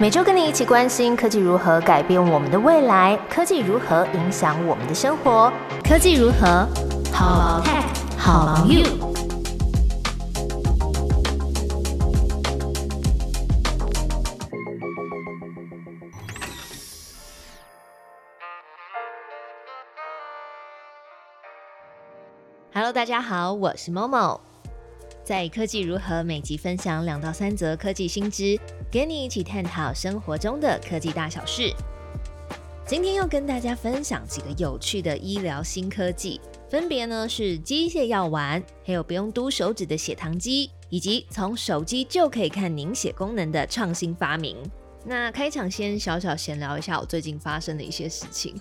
每周跟你一起关心科技如何改变我们的未来，科技如何影响我们的生活，科技如何好 tech 好 you。Hello，大家好，我是 Momo。在科技如何每集分享两到三则科技新知，给你一起探讨生活中的科技大小事。今天要跟大家分享几个有趣的医疗新科技，分别呢是机械药丸，还有不用嘟手指的血糖机，以及从手机就可以看凝血功能的创新发明。那开场先小小闲聊一下我最近发生的一些事情。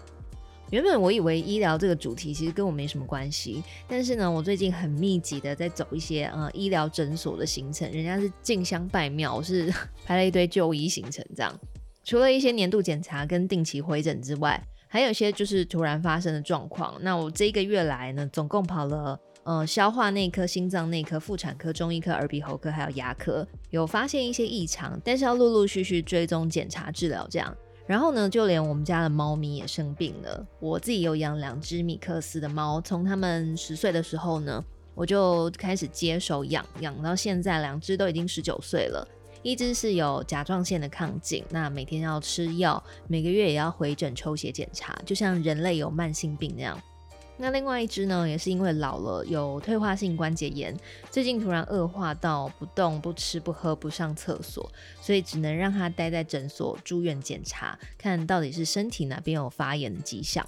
原本我以为医疗这个主题其实跟我没什么关系，但是呢，我最近很密集的在走一些呃医疗诊所的行程，人家是进香拜庙，我是 排了一堆就医行程这样。除了一些年度检查跟定期回诊之外，还有一些就是突然发生的状况。那我这一个月来呢，总共跑了呃消化内科、心脏内科、妇产科、中医科、耳鼻喉科还有牙科，有发现一些异常，但是要陆陆续续追踪检查治疗这样。然后呢，就连我们家的猫咪也生病了。我自己有养两只米克斯的猫，从它们十岁的时候呢，我就开始接手养，养到现在，两只都已经十九岁了。一只是有甲状腺的亢进，那每天要吃药，每个月也要回诊抽血检查，就像人类有慢性病那样。那另外一只呢，也是因为老了，有退化性关节炎，最近突然恶化到不动、不吃、不喝、不上厕所，所以只能让它待在诊所住院检查，看到底是身体哪边有发炎的迹象。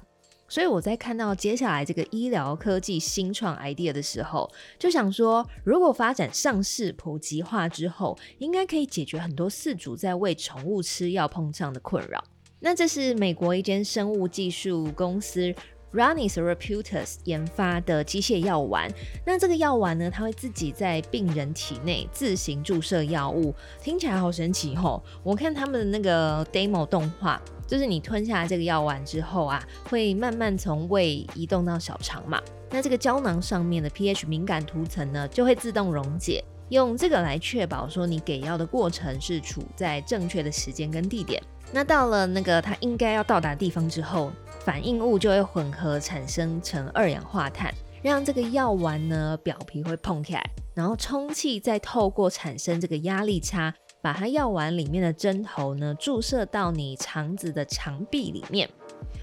所以我在看到接下来这个医疗科技新创 idea 的时候，就想说，如果发展上市普及化之后，应该可以解决很多饲主在喂宠物吃药碰上的困扰。那这是美国一间生物技术公司。R u n n i Therapeutics 研发的机械药丸，那这个药丸呢，它会自己在病人体内自行注射药物，听起来好神奇吼！我看他们的那个 demo 动画，就是你吞下这个药丸之后啊，会慢慢从胃移动到小肠嘛，那这个胶囊上面的 pH 敏感涂层呢，就会自动溶解，用这个来确保说你给药的过程是处在正确的时间跟地点。那到了那个它应该要到达地方之后。反应物就会混合产生成二氧化碳，让这个药丸呢表皮会碰起来，然后充气再透过产生这个压力差，把它药丸里面的针头呢注射到你肠子的肠壁里面，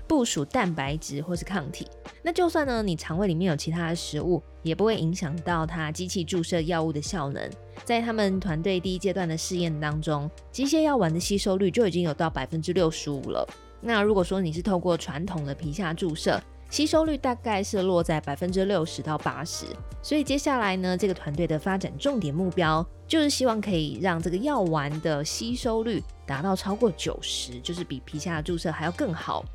部署蛋白质或是抗体。那就算呢你肠胃里面有其他的食物，也不会影响到它机器注射药物的效能。在他们团队第一阶段的试验当中，机械药丸的吸收率就已经有到百分之六十五了。那如果说你是透过传统的皮下注射，吸收率大概是落在百分之六十到八十。所以接下来呢，这个团队的发展重点目标就是希望可以让这个药丸的吸收率达到超过九十，就是比皮下注射还要更好。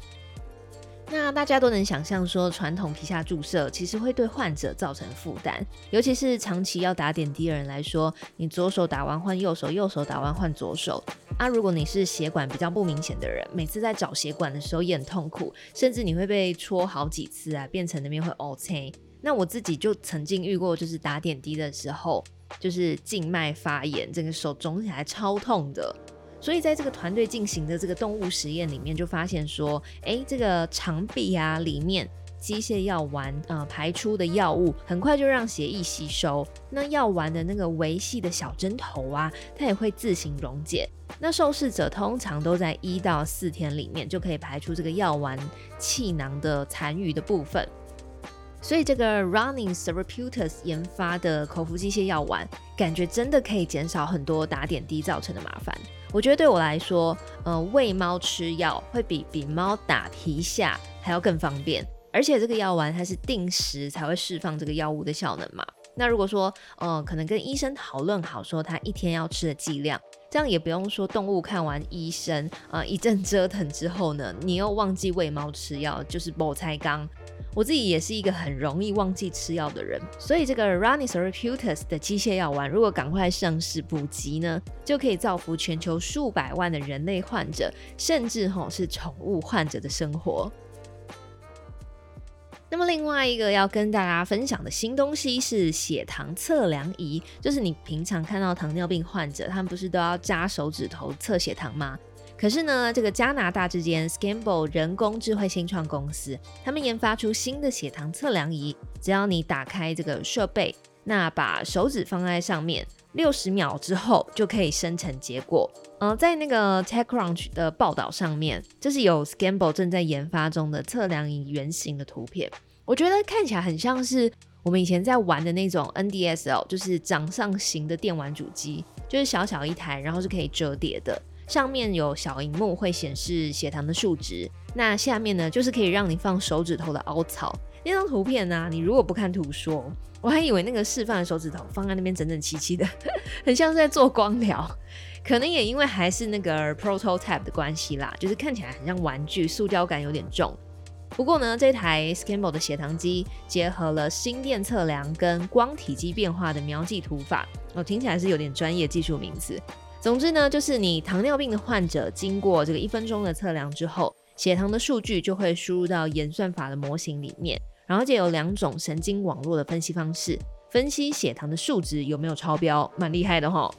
那大家都能想象，说传统皮下注射其实会对患者造成负担，尤其是长期要打点滴的人来说，你左手打完换右手，右手打完换左手。啊，如果你是血管比较不明显的人，每次在找血管的时候也很痛苦，甚至你会被戳好几次啊，变成那边会 O C。那我自己就曾经遇过，就是打点滴的时候，就是静脉发炎，整个手肿起来超痛的。所以在这个团队进行的这个动物实验里面，就发现说，哎，这个肠壁啊里面机械药丸呃排出的药物，很快就让血液吸收。那药丸的那个维系的小针头啊，它也会自行溶解。那受试者通常都在一到四天里面就可以排出这个药丸气囊的残余的部分。所以这个 Running Therapeutics 研发的口服机械药丸，感觉真的可以减少很多打点滴造成的麻烦。我觉得对我来说，呃，喂猫吃药会比比猫打皮下还要更方便，而且这个药丸它是定时才会释放这个药物的效能嘛。那如果说，呃，可能跟医生讨论好，说他一天要吃的剂量。这样也不用说，动物看完医生啊一阵折腾之后呢，你又忘记喂猫吃药，就是某菜缸。我自己也是一个很容易忘记吃药的人，所以这个 r u n n i Therapeutics 的机械药丸，如果赶快上市普及呢，就可以造福全球数百万的人类患者，甚至吼是宠物患者的生活。那么另外一个要跟大家分享的新东西是血糖测量仪，就是你平常看到糖尿病患者，他们不是都要扎手指头测血糖吗？可是呢，这个加拿大之间 Scamble 人工智慧新创公司，他们研发出新的血糖测量仪，只要你打开这个设备，那把手指放在上面，六十秒之后就可以生成结果。呃，在那个 TechCrunch 的报道上面，这是有 Scamble 正在研发中的测量仪原型的图片。我觉得看起来很像是我们以前在玩的那种 NDSL，就是掌上型的电玩主机，就是小小一台，然后是可以折叠的，上面有小荧幕会显示血糖的数值。那下面呢，就是可以让你放手指头的凹槽。那张图片呢，你如果不看图说，我还以为那个示范的手指头放在那边整整齐齐的，很像是在做光疗。可能也因为还是那个 prototype 的关系啦，就是看起来很像玩具，塑胶感有点重。不过呢，这台 Scamble 的血糖机结合了心电测量跟光体积变化的描记图法，哦，听起来是有点专业技术名词。总之呢，就是你糖尿病的患者经过这个一分钟的测量之后，血糖的数据就会输入到演算法的模型里面，然后就有两种神经网络的分析方式，分析血糖的数值有没有超标，蛮厉害的哈。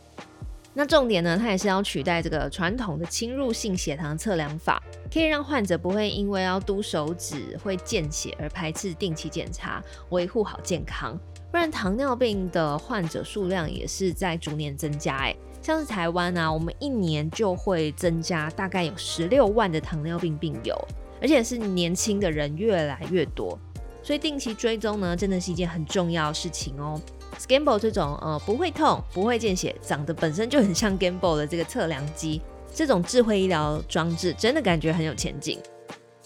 那重点呢，它也是要取代这个传统的侵入性血糖测量法，可以让患者不会因为要嘟手指会见血而排斥定期检查，维护好健康。不然糖尿病的患者数量也是在逐年增加，哎，像是台湾啊，我们一年就会增加大概有十六万的糖尿病病友，而且是年轻的人越来越多，所以定期追踪呢，真的是一件很重要的事情哦。Scamble 这种呃不会痛、不会见血、长得本身就很像 Gamble 的这个测量机，这种智慧医疗装置真的感觉很有前景。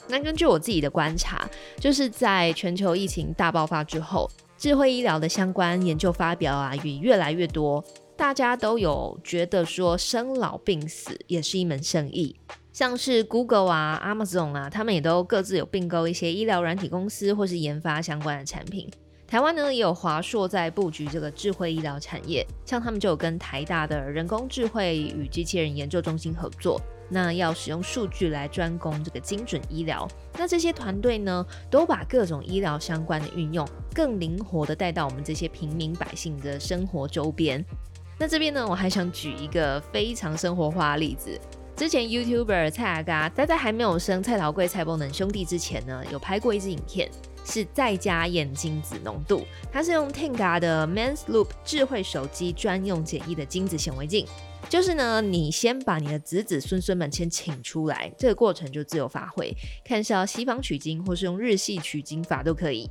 那根据我自己的观察，就是在全球疫情大爆发之后，智慧医疗的相关研究发表啊也越来越多，大家都有觉得说生老病死也是一门生意，像是 Google 啊、Amazon 啊，他们也都各自有并购一些医疗软体公司或是研发相关的产品。台湾呢也有华硕在布局这个智慧医疗产业，像他们就有跟台大的人工智慧与机器人研究中心合作，那要使用数据来专攻这个精准医疗。那这些团队呢，都把各种医疗相关的运用更灵活的带到我们这些平民百姓的生活周边。那这边呢，我还想举一个非常生活化的例子。之前 YouTuber 蔡阿嘎，他在还没有生蔡桃贵、蔡伯能兄弟之前呢，有拍过一支影片。是在家眼睛子浓度，它是用 Tenga 的 Men's Loop 智慧手机专用简易的精子显微镜。就是呢，你先把你的子子孙孙们先请出来，这个过程就自由发挥，看是要西方取精或是用日系取精法都可以。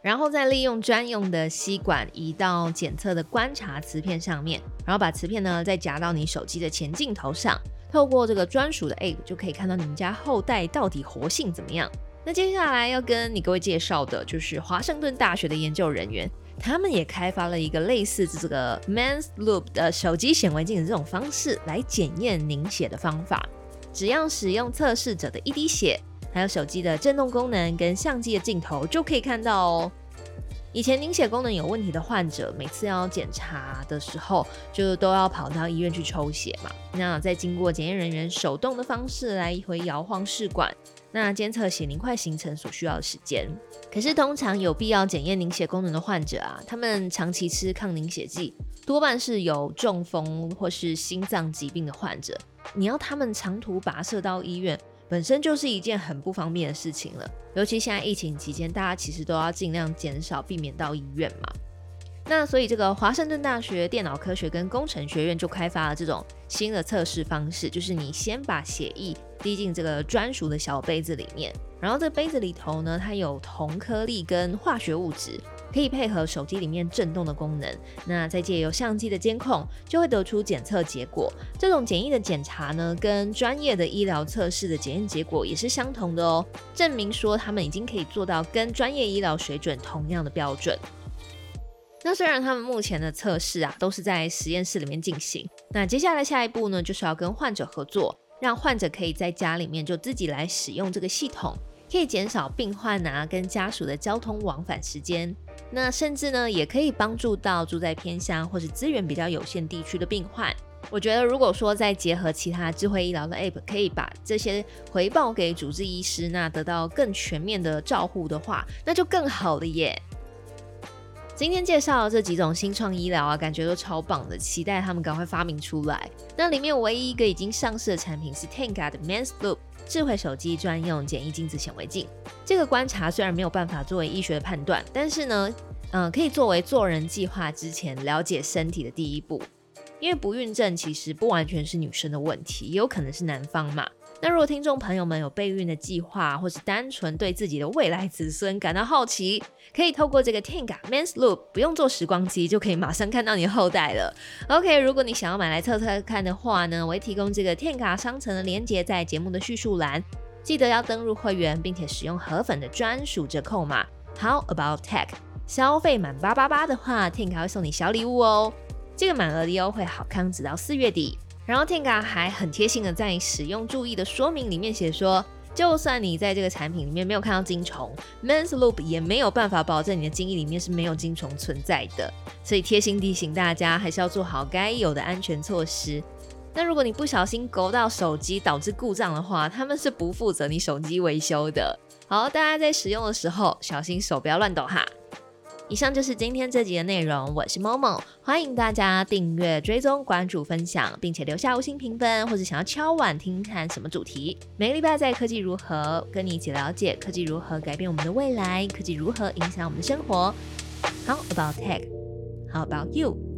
然后再利用专用的吸管移到检测的观察磁片上面，然后把磁片呢再夹到你手机的前镜头上，透过这个专属的 App 就可以看到你们家后代到底活性怎么样。那接下来要跟你各位介绍的就是华盛顿大学的研究人员，他们也开发了一个类似这个 Man's Loop 的手机显微镜的这种方式来检验凝血的方法。只要使用测试者的一滴血，还有手机的震动功能跟相机的镜头，就可以看到哦。以前凝血功能有问题的患者，每次要检查的时候，就都要跑到医院去抽血嘛。那再经过检验人员手动的方式来回摇晃试管。那监测血凝块形成所需要的时间，可是通常有必要检验凝血功能的患者啊，他们长期吃抗凝血剂，多半是有中风或是心脏疾病的患者。你要他们长途跋涉到医院，本身就是一件很不方便的事情了。尤其现在疫情期间，大家其实都要尽量减少避免到医院嘛。那所以这个华盛顿大学电脑科学跟工程学院就开发了这种新的测试方式，就是你先把血液滴进这个专属的小杯子里面，然后这杯子里头呢，它有铜颗粒跟化学物质，可以配合手机里面震动的功能。那再借由相机的监控，就会得出检测结果。这种简易的检查呢，跟专业的医疗测试的检验结果也是相同的哦，证明说他们已经可以做到跟专业医疗水准同样的标准。那虽然他们目前的测试啊都是在实验室里面进行，那接下来下一步呢就是要跟患者合作，让患者可以在家里面就自己来使用这个系统，可以减少病患啊跟家属的交通往返时间。那甚至呢也可以帮助到住在偏乡或是资源比较有限地区的病患，我觉得如果说再结合其他智慧医疗的 App，可以把这些回报给主治医师，那得到更全面的照护的话，那就更好了耶。今天介绍这几种新创医疗啊，感觉都超棒的，期待他们赶快发明出来。那里面唯一一个已经上市的产品是 Tenga 的 Men's Loop 智慧手机专用简易镜子显微镜。这个观察虽然没有办法作为医学的判断，但是呢，嗯，可以作为做人计划之前了解身体的第一步。因为不孕症其实不完全是女生的问题，也有可能是男方嘛。那如果听众朋友们有备孕的计划，或是单纯对自己的未来子孙感到好奇，可以透过这个 Tenga Men's Loop，不用做时光机就可以马上看到你的后代了。OK，如果你想要买来测测看的话呢，我会提供这个 Tenga 商城的链接在节目的叙述栏，记得要登入会员，并且使用河粉的专属折扣码 How About Tech，消费满八八八的话，Tenga 会送你小礼物哦。这个满额的优惠好康，直到四月底。然后 Tenga 还很贴心的在使用注意的说明里面写说，就算你在这个产品里面没有看到金虫，Men's Loop 也没有办法保证你的精液里面是没有金虫存在的。所以贴心提醒大家，还是要做好该有的安全措施。那如果你不小心勾到手机导致故障的话，他们是不负责你手机维修的。好，大家在使用的时候小心手不要乱抖哈。以上就是今天这集的内容，我是 Momo，欢迎大家订阅、追踪、关注、分享，并且留下五星评分，或者想要敲碗听看什么主题。每个礼拜在科技如何跟你一起了解科技如何改变我们的未来，科技如何影响我们的生活。How about tech? How about you?